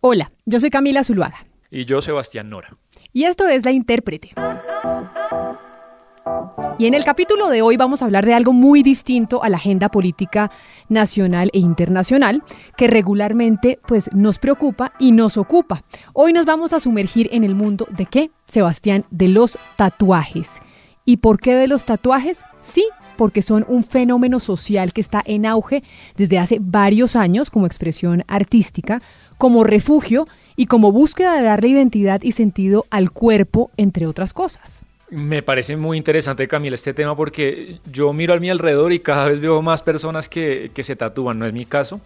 Hola, yo soy Camila Zuluaga. Y yo, Sebastián Nora. Y esto es La Intérprete. Y en el capítulo de hoy vamos a hablar de algo muy distinto a la agenda política nacional e internacional que regularmente pues nos preocupa y nos ocupa. Hoy nos vamos a sumergir en el mundo de qué, Sebastián, de los tatuajes. ¿Y por qué de los tatuajes? Sí, porque son un fenómeno social que está en auge desde hace varios años como expresión artística, como refugio y como búsqueda de darle identidad y sentido al cuerpo, entre otras cosas. Me parece muy interesante, Camila, este tema porque yo miro a mi alrededor y cada vez veo más personas que, se tatúan, no es mi caso.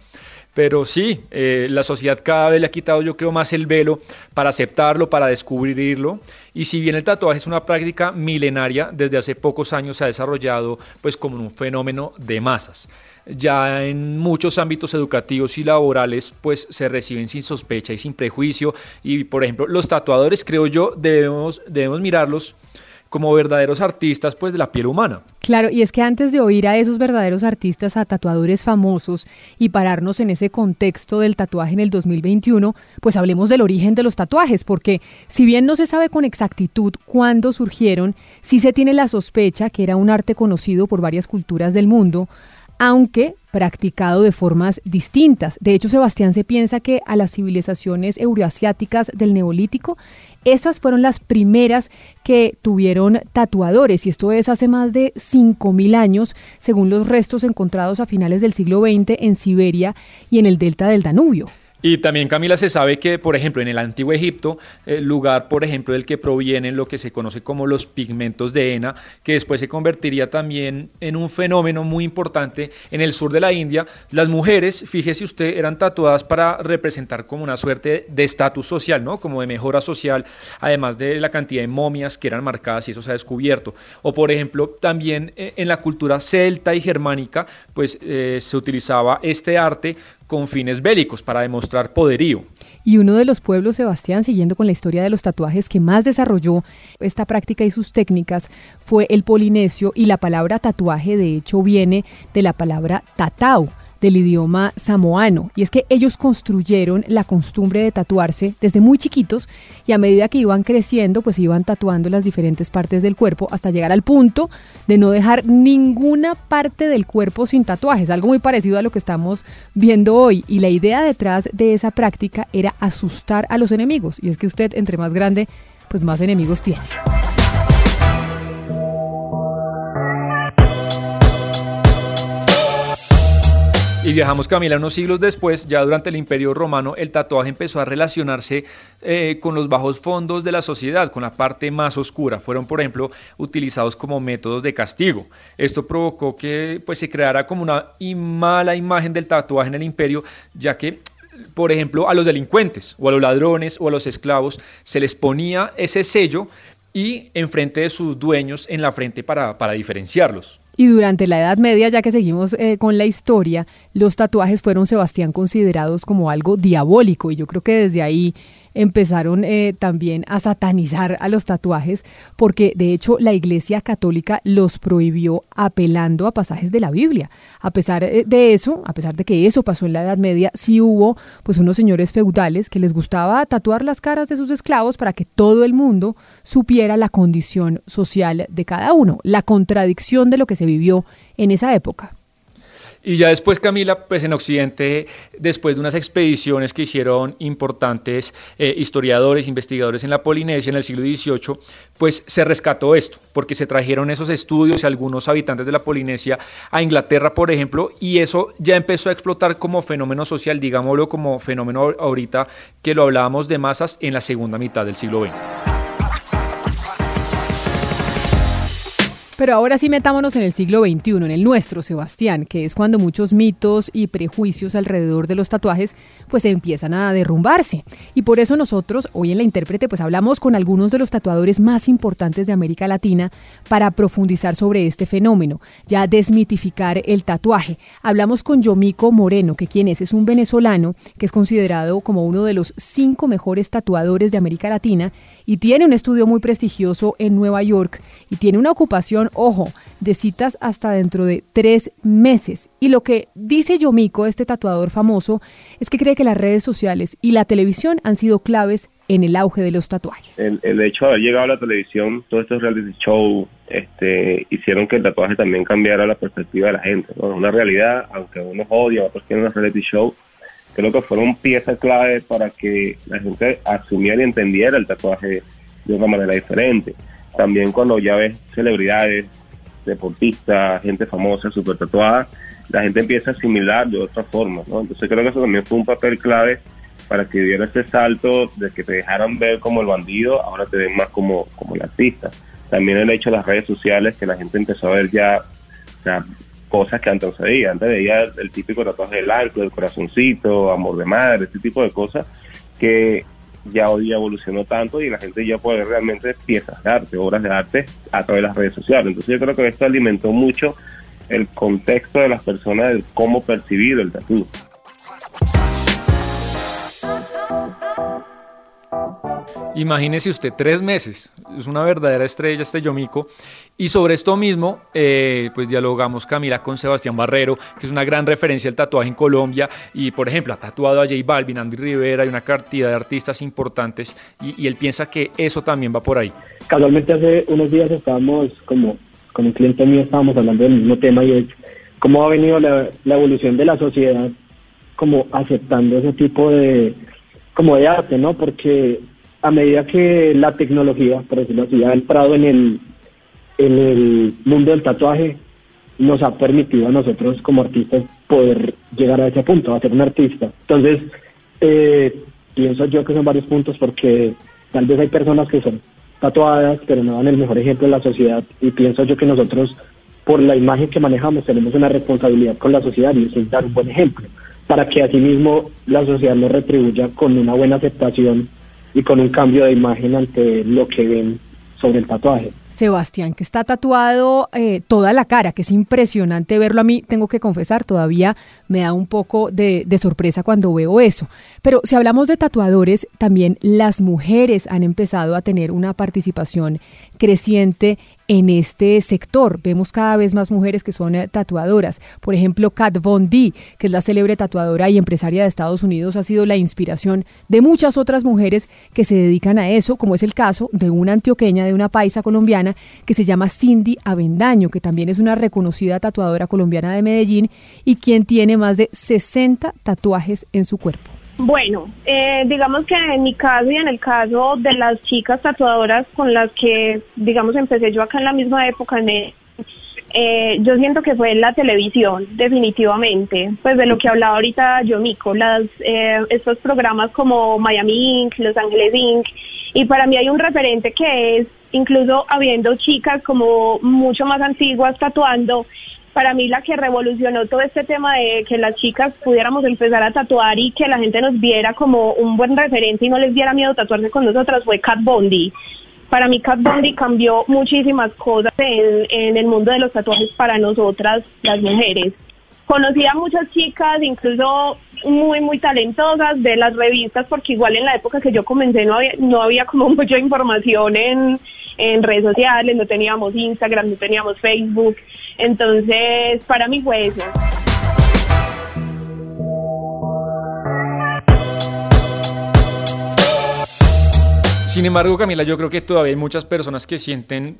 Pero sí, eh, la sociedad cada vez le ha quitado, yo creo, más el velo para aceptarlo, para descubrirlo. Y si bien el tatuaje es una práctica milenaria, desde hace pocos años se ha desarrollado pues como un fenómeno de masas. Ya en muchos ámbitos educativos y laborales pues se reciben sin sospecha y sin prejuicio. Y por ejemplo, los tatuadores, creo yo, debemos, debemos mirarlos como verdaderos artistas pues de la piel humana. Claro, y es que antes de oír a esos verdaderos artistas, a tatuadores famosos y pararnos en ese contexto del tatuaje en el 2021, pues hablemos del origen de los tatuajes, porque si bien no se sabe con exactitud cuándo surgieron, sí se tiene la sospecha que era un arte conocido por varias culturas del mundo, aunque practicado de formas distintas. De hecho, Sebastián se piensa que a las civilizaciones euroasiáticas del Neolítico, esas fueron las primeras que tuvieron tatuadores, y esto es hace más de 5.000 años, según los restos encontrados a finales del siglo XX en Siberia y en el delta del Danubio. Y también, Camila, se sabe que, por ejemplo, en el antiguo Egipto, el lugar, por ejemplo, del que provienen lo que se conoce como los pigmentos de henna, que después se convertiría también en un fenómeno muy importante en el sur de la India, las mujeres, fíjese usted, eran tatuadas para representar como una suerte de estatus social, ¿no? Como de mejora social, además de la cantidad de momias que eran marcadas y eso se ha descubierto. O, por ejemplo, también eh, en la cultura celta y germánica, pues eh, se utilizaba este arte con fines bélicos para demostrar poderío. Y uno de los pueblos, Sebastián, siguiendo con la historia de los tatuajes que más desarrolló esta práctica y sus técnicas, fue el polinesio y la palabra tatuaje de hecho viene de la palabra tatau, del idioma samoano. Y es que ellos construyeron la costumbre de tatuarse desde muy chiquitos y a medida que iban creciendo, pues iban tatuando las diferentes partes del cuerpo hasta llegar al punto de no dejar ninguna parte del cuerpo sin tatuajes, algo muy parecido a lo que estamos viendo hoy. Y la idea detrás de esa práctica era asustar a los enemigos. Y es que usted, entre más grande, pues más enemigos tiene. Y viajamos, Camila, unos siglos después, ya durante el Imperio Romano, el tatuaje empezó a relacionarse eh, con los bajos fondos de la sociedad, con la parte más oscura. Fueron, por ejemplo, utilizados como métodos de castigo. Esto provocó que pues, se creara como una mala imagen del tatuaje en el imperio, ya que por ejemplo, a los delincuentes o a los ladrones o a los esclavos se les ponía ese sello y enfrente de sus dueños en la frente para, para diferenciarlos. Y durante la Edad Media, ya que seguimos eh, con la historia, los tatuajes fueron, Sebastián, considerados como algo diabólico. Y yo creo que desde ahí empezaron eh, también a satanizar a los tatuajes, porque de hecho la Iglesia Católica los prohibió apelando a pasajes de la Biblia. A pesar eh, de eso, a pesar de que eso pasó en la Edad Media, sí hubo pues unos señores feudales que les gustaba tatuar las caras de sus esclavos para que todo el mundo supiera la condición social de cada uno, la contradicción de lo que se vivió en esa época. Y ya después, Camila, pues en Occidente, después de unas expediciones que hicieron importantes eh, historiadores, investigadores en la Polinesia en el siglo XVIII, pues se rescató esto, porque se trajeron esos estudios y algunos habitantes de la Polinesia a Inglaterra, por ejemplo, y eso ya empezó a explotar como fenómeno social, digámoslo como fenómeno ahorita que lo hablábamos de masas en la segunda mitad del siglo XX. Pero ahora sí metámonos en el siglo XXI, en el nuestro, Sebastián, que es cuando muchos mitos y prejuicios alrededor de los tatuajes pues empiezan a derrumbarse. Y por eso nosotros, hoy en La Intérprete, pues hablamos con algunos de los tatuadores más importantes de América Latina para profundizar sobre este fenómeno, ya desmitificar el tatuaje. Hablamos con Yomico Moreno, que quien es, es un venezolano que es considerado como uno de los cinco mejores tatuadores de América Latina y tiene un estudio muy prestigioso en Nueva York y tiene una ocupación ojo, de citas hasta dentro de tres meses. Y lo que dice Yomiko, este tatuador famoso, es que cree que las redes sociales y la televisión han sido claves en el auge de los tatuajes. El, hecho de haber llegado a la televisión, todos estos reality shows, este, hicieron que el tatuaje también cambiara la perspectiva de la gente. ¿no? Una realidad, aunque unos odian, otros quieren una reality show, creo que fueron piezas clave para que la gente asumiera y entendiera el tatuaje de una manera diferente también cuando ya ves celebridades, deportistas, gente famosa, súper tatuada, la gente empieza a asimilar de otra forma, ¿no? Entonces creo que eso también fue un papel clave para que diera ese salto de que te dejaran ver como el bandido, ahora te ven más como, como el artista. También el hecho de las redes sociales, que la gente empezó a ver ya cosas que antes veía. Antes veía el, típico tatuaje del arco, del corazoncito, amor de madre, este tipo de cosas que ya hoy evolucionó tanto y la gente ya puede ver realmente piezas de arte, obras de arte a través de las redes sociales. Entonces yo creo que esto alimentó mucho el contexto de las personas de cómo percibir el tatu. Imagínese usted tres meses, es una verdadera estrella este Yomiko. Y sobre esto mismo, eh, pues dialogamos Camila con Sebastián Barrero, que es una gran referencia del tatuaje en Colombia. Y por ejemplo, ha tatuado a J Balvin, Andy Rivera y una cantidad de artistas importantes. Y, él piensa que eso también va por ahí. Casualmente hace unos días estábamos como con un cliente mío, estábamos hablando del mismo tema y es cómo ha venido la, la evolución de la sociedad como aceptando ese tipo de como de arte, ¿no? Porque a medida que la tecnología, por decirlo así, ha entrado en el, en el mundo del tatuaje, nos ha permitido a nosotros como artistas poder llegar a ese punto, a ser un artista. Entonces, eh, pienso yo que son varios puntos porque tal vez hay personas que son tatuadas, pero no dan el mejor ejemplo en la sociedad y pienso yo que nosotros, por la imagen que manejamos, tenemos una responsabilidad con la sociedad y eso es dar un buen ejemplo, para que asimismo la sociedad nos retribuya con una buena aceptación y con un cambio de imagen ante lo que ven sobre el tatuaje. Sebastián, que está tatuado eh, toda la cara, que es impresionante verlo a mí, tengo que confesar, todavía me da un poco de, de, sorpresa cuando veo eso. Pero si hablamos de tatuadores, también las mujeres han empezado a tener una participación creciente en este sector. Vemos cada vez más mujeres que son eh, tatuadoras. Por ejemplo, Kat Von D, que es la célebre tatuadora y empresaria de Estados Unidos, ha sido la inspiración de muchas otras mujeres que se dedican a eso, como es el caso de una antioqueña, de una paisa colombiana, que se llama Cindy Avendaño, que también es una reconocida tatuadora colombiana de Medellín y quien tiene más de 60 tatuajes en su cuerpo. Bueno, eh, digamos que en mi caso y en el caso de las chicas tatuadoras con las que, digamos, empecé yo acá en la misma época, eh, yo siento que fue la televisión, definitivamente. Pues de lo que hablaba ahorita yo, Mico, las, eh, estos programas como Miami Inc., Los Ángeles Inc., y para mí hay un referente que es, incluso habiendo chicas como mucho más antiguas tatuando, para mí la que revolucionó todo este tema de que las chicas pudiéramos empezar a tatuar y que la gente nos viera como un buen referente y no les diera miedo tatuarse con nosotras fue Cat Bondi. Para mí Cat Bondi cambió muchísimas cosas en, en el mundo de los tatuajes para nosotras, las mujeres. Conocí a muchas chicas, incluso muy, muy talentosas de las revistas, porque igual en la época que yo comencé no había, no había como mucha información en, en redes sociales, no teníamos Instagram, no teníamos Facebook. Entonces, para mí fue eso. Sin embargo, Camila, yo creo que todavía hay muchas personas que sienten,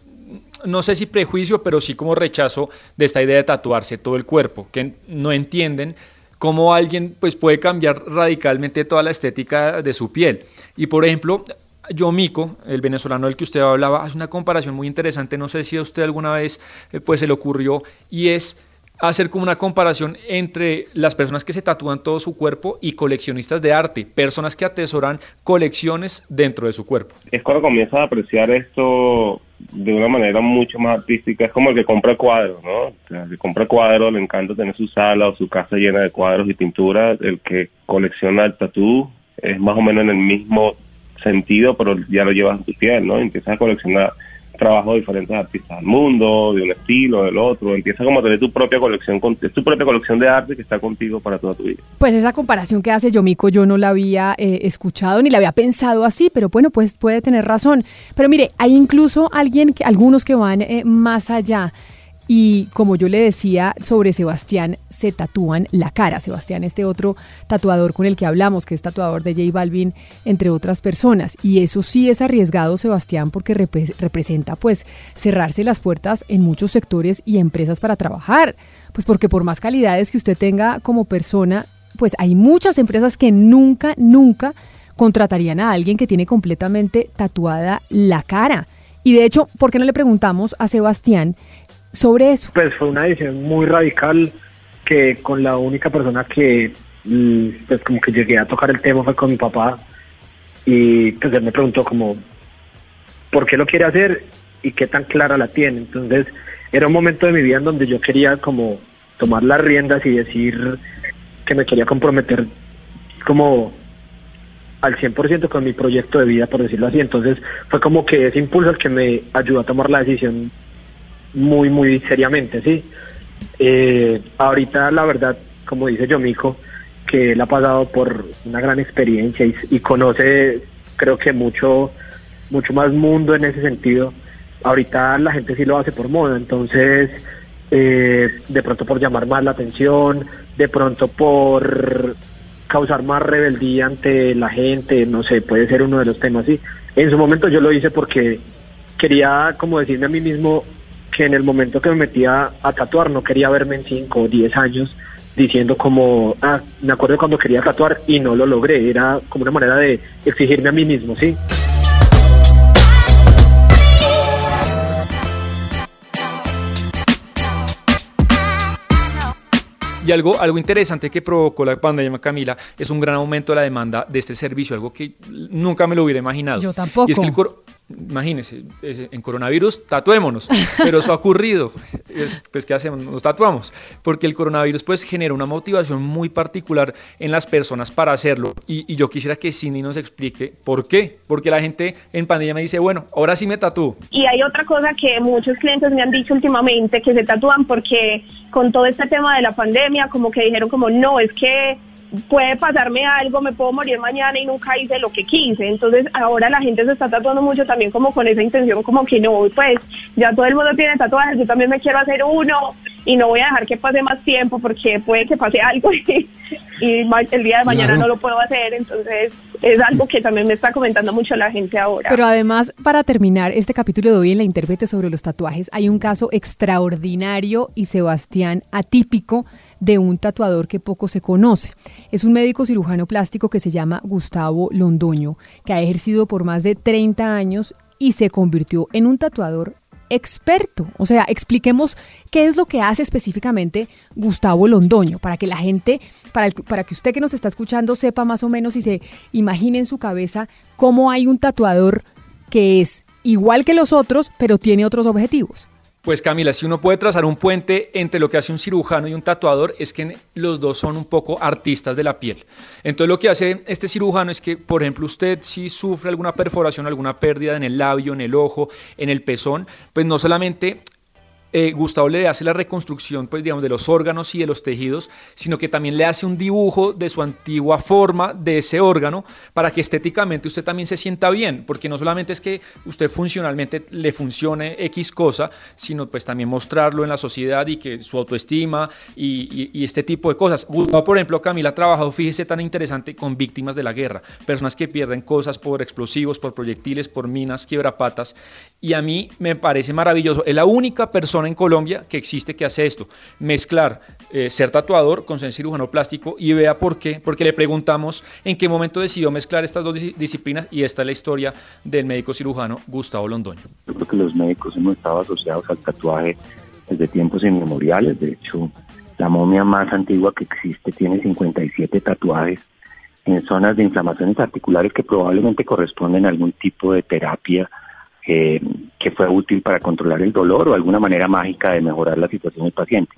no sé si prejuicio, pero sí como rechazo de esta idea de tatuarse todo el cuerpo, que no entienden cómo alguien pues, puede cambiar radicalmente toda la estética de su piel. Y por ejemplo, Yomico, el venezolano del que usted hablaba, hace una comparación muy interesante, no sé si a usted alguna vez eh, pues se le ocurrió, y es hacer como una comparación entre las personas que se tatúan todo su cuerpo y coleccionistas de arte, personas que atesoran colecciones dentro de su cuerpo. Es cuando comienzas a apreciar esto de una manera mucho más artística, es como el que compra cuadros, ¿no? el que compra cuadros le encanta tener su sala o su casa llena de cuadros y pinturas, el que colecciona el tatú es más o menos en el mismo sentido, pero ya lo llevas en tu piel, ¿no? Empiezas a coleccionar trabajo de diferentes artistas del mundo, de un estilo, del otro. Empieza como a tener tu propia colección, es tu propia colección de arte que está contigo para toda tu vida. Pues esa comparación que hace Yomiko yo no la había eh, escuchado ni la había pensado así, pero bueno, pues puede tener razón. Pero mire, hay incluso alguien, que, algunos que van eh, más allá. Y como yo le decía sobre Sebastián, se tatúan la cara. Sebastián, este otro tatuador con el que hablamos, que es tatuador de J Balvin, entre otras personas. Y eso sí es arriesgado, Sebastián, porque representa pues cerrarse las puertas en muchos sectores y empresas para trabajar. Pues porque por más calidades que usted tenga como persona, pues hay muchas empresas que nunca, nunca contratarían a alguien que tiene completamente tatuada la cara. Y de hecho, ¿por qué no le preguntamos a Sebastián sobre eso? Pues fue una decisión muy radical que con la única persona que mm, pues como que llegué a tocar el tema fue con mi papá y pues él me preguntó como por qué lo quiere hacer y qué tan clara la tiene. Entonces era un momento de mi vida en donde yo quería como tomar las riendas y decir que me quería comprometer como al 100% con mi proyecto de vida, por decirlo así. Entonces fue como que ese impulso el que me ayudó a tomar la decisión muy, muy seriamente, ¿sí? Eh, ahorita, la verdad, como dice Yomiko, que él ha pasado por una gran experiencia y, conoce, creo que mucho, mucho más mundo en ese sentido. Ahorita la gente sí lo hace por moda, entonces, eh, de pronto por llamar más la atención, de pronto por causar más rebeldía ante la gente, no sé, puede ser uno de los temas, sí. En su momento yo lo hice porque quería como decirme a mí mismo, que en el momento que me metía a tatuar no quería verme en 5 o 10 años diciendo como, ah, me acuerdo cuando quería tatuar y no lo logré, era como una manera de exigirme a mí mismo, ¿sí? Y algo, algo interesante que provocó la pandemia, Camila, es un gran aumento de la demanda de este servicio, algo que nunca me lo hubiera imaginado. Yo tampoco. Y es que el, imagínense, en coronavirus tatuémonos, pero eso ha ocurrido, pues ¿qué hacemos? Nos tatuamos, porque el coronavirus pues genera una motivación muy particular en las personas para hacerlo y, yo quisiera que Cindy nos explique por qué, porque la gente en pandemia me dice, bueno, ahora sí me tatúo. Y hay otra cosa que muchos clientes me han dicho últimamente, que se tatúan porque con todo este tema de la pandemia, como que dijeron como, no, es que puede pasarme algo, me puedo morir mañana y nunca hice lo que quise. Entonces ahora la gente se está tatuando mucho también como con esa intención, como que no, pues ya todo el mundo tiene tatuajes, yo también me quiero hacer uno y no voy a dejar que pase más tiempo porque puede que pase algo y, el día de mañana no lo puedo hacer. Entonces es algo que también me está comentando mucho la gente ahora. Pero además, para terminar este capítulo de hoy en la intérprete sobre los tatuajes, hay un caso extraordinario y Sebastián atípico de un tatuador que poco se conoce. Es un médico cirujano plástico que se llama Gustavo Londoño, que ha ejercido por más de 30 años y se convirtió en un tatuador experto. O sea, expliquemos qué es lo que hace específicamente Gustavo Londoño, para que la gente, para, para que usted que nos está escuchando sepa más o menos y se imagine en su cabeza cómo hay un tatuador que es igual que los otros, pero tiene otros objetivos. Pues Camila, si uno puede trazar un puente entre lo que hace un cirujano y un tatuador, es que los dos son un poco artistas de la piel. Entonces lo que hace este cirujano es que, por ejemplo, usted si sufre alguna perforación, alguna pérdida en el labio, en el ojo, en el pezón, pues no solamente eh, Gustavo le hace la reconstrucción, pues digamos, de los órganos y de los tejidos, sino que también le hace un dibujo de su antigua forma de ese órgano para que estéticamente usted también se sienta bien, porque no solamente es que usted funcionalmente le funcione X cosa, sino pues también mostrarlo en la sociedad y que su autoestima y, este tipo de cosas. Gustavo, por ejemplo, Camila ha trabajado, fíjese, tan interesante con víctimas de la guerra, personas que pierden cosas por explosivos, por proyectiles, por minas, quiebrapatas, y a mí me parece maravilloso. Es la única persona en Colombia que existe que hace esto, mezclar eh, ser tatuador con ser cirujano plástico y vea por qué, porque le preguntamos en qué momento decidió mezclar estas dos disciplinas y esta es la historia del médico cirujano Gustavo Londoño. Yo creo que los médicos hemos estado asociados al tatuaje desde tiempos inmemoriales, de hecho La momia más antigua que existe tiene 57 tatuajes en zonas de inflamaciones articulares que probablemente corresponden a algún tipo de terapia eh, que fue útil para controlar el dolor o alguna manera mágica de mejorar la situación del paciente.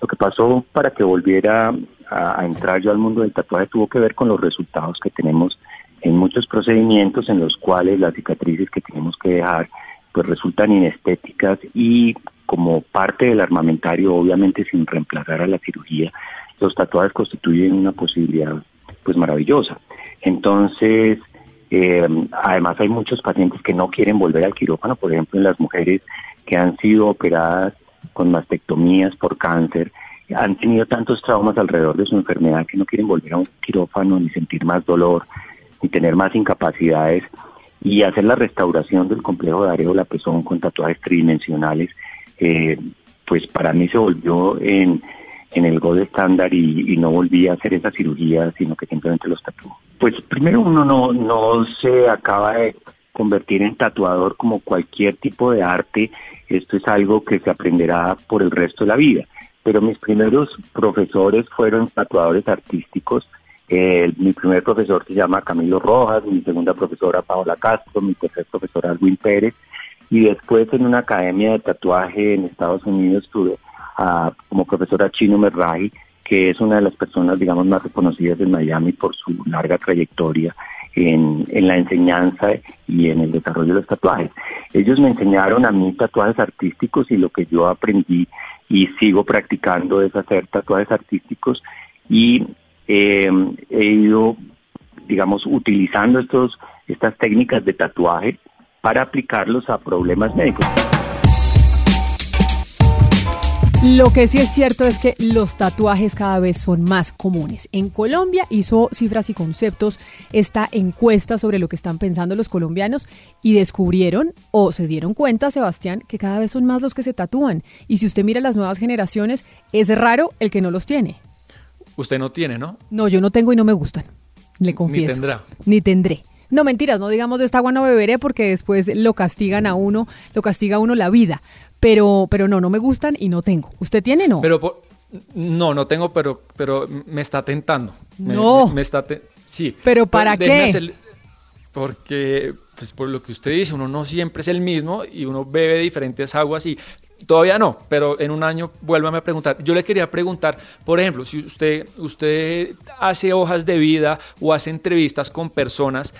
Lo que pasó para que volviera a, entrar yo al mundo del tatuaje tuvo que ver con los resultados que tenemos en muchos procedimientos en los cuales las cicatrices que tenemos que dejar pues resultan inestéticas y como parte del armamentario, obviamente sin reemplazar a la cirugía, los tatuajes constituyen una posibilidad pues maravillosa. Entonces, eh, además hay muchos pacientes que no quieren volver al quirófano, por ejemplo, en las mujeres que han sido operadas con mastectomías por cáncer, han tenido tantos traumas alrededor de su enfermedad que no quieren volver a un quirófano ni sentir más dolor, ni tener más incapacidades y hacer la restauración del complejo de areola pezón con tatuajes tridimensionales, eh, pues para mí se volvió en, en el gold estándar y, no volví a hacer esa cirugía, sino que simplemente los tatuó. Pues primero uno no, no se acaba de convertir en tatuador como cualquier tipo de arte, esto es algo que se aprenderá por el resto de la vida. Pero mis primeros profesores fueron tatuadores artísticos. mi primer profesor se llama Camilo Rojas, mi segunda profesora Paola Castro, mi tercer profesor Alwin Pérez. Y después en una academia de tatuaje en Estados Unidos estuve como profesora Chino Merraji, que es una de las personas, digamos, más reconocidas en Miami por su larga trayectoria en, la enseñanza y en el desarrollo de los tatuajes. Ellos me enseñaron a mí tatuajes artísticos y lo que yo aprendí y sigo practicando es hacer tatuajes artísticos y eh, he ido, digamos, utilizando estos, estas técnicas de tatuaje para aplicarlos a problemas médicos. Lo que sí es cierto es que los tatuajes cada vez son más comunes. En Colombia hizo cifras y conceptos esta encuesta sobre lo que están pensando los colombianos y descubrieron o se dieron cuenta, Sebastián, que cada vez son más los que se tatúan. Y si usted mira las nuevas generaciones, es raro el que no los tiene. Usted no tiene, ¿no? No, yo no tengo y no me gustan. Le confieso. Ni tendrá. Ni tendré. No, mentiras, no digamos de esta agua no beberé porque después lo castigan a uno, lo castiga a uno la vida. Pero, pero no, no me gustan y no tengo. ¿Usted tiene no? Pero no, no tengo, pero, pero me está tentando. no. Me, está sí. ¿Pero para qué? porque, pues por lo que usted dice, uno no siempre es el mismo y uno bebe diferentes aguas y Todavía no, pero en un año vuélvame a preguntar. Yo le quería preguntar, por ejemplo, si usted, usted hace hojas de vida o hace entrevistas con personas,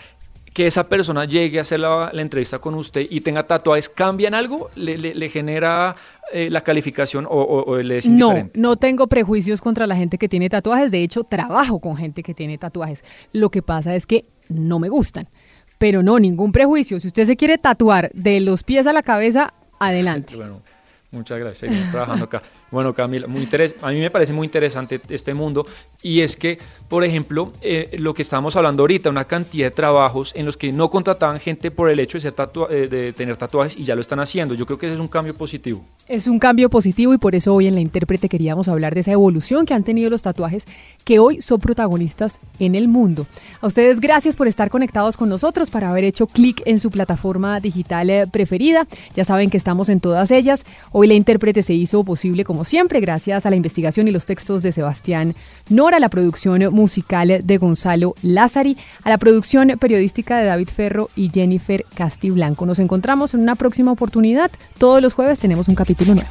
que esa persona llegue a hacer la, entrevista con usted y tenga tatuajes, ¿cambian algo? ¿Le, genera eh, la calificación o, le es? No, no tengo prejuicios contra la gente que tiene tatuajes. De hecho, trabajo con gente que tiene tatuajes. Lo que pasa es que no me gustan. Pero no, ningún prejuicio. Si usted se quiere tatuar de los pies a la cabeza, adelante. Bueno, Muchas gracias, seguimos trabajando acá. Bueno, Camila, muy interes a mí me parece muy interesante este mundo y es que, por ejemplo, eh, lo que estamos hablando ahorita, una cantidad de trabajos en los que no contrataban gente por el hecho de, ser eh, de tener tatuajes y ya lo están haciendo. Yo creo que ese es un cambio positivo. Es un cambio positivo y por eso hoy en la intérprete queríamos hablar de esa evolución que han tenido los tatuajes que hoy son protagonistas en el mundo. A ustedes gracias por estar conectados con nosotros, para haber hecho clic en su plataforma digital eh, preferida. Ya saben que estamos en todas ellas. Hoy la intérprete se hizo posible como siempre gracias a la investigación y los textos de Sebastián Nora, a la producción musical de Gonzalo Lázari, a la producción periodística de David Ferro y Jennifer Castiblanco. Nos encontramos en una próxima oportunidad. Todos los jueves tenemos un capítulo nuevo.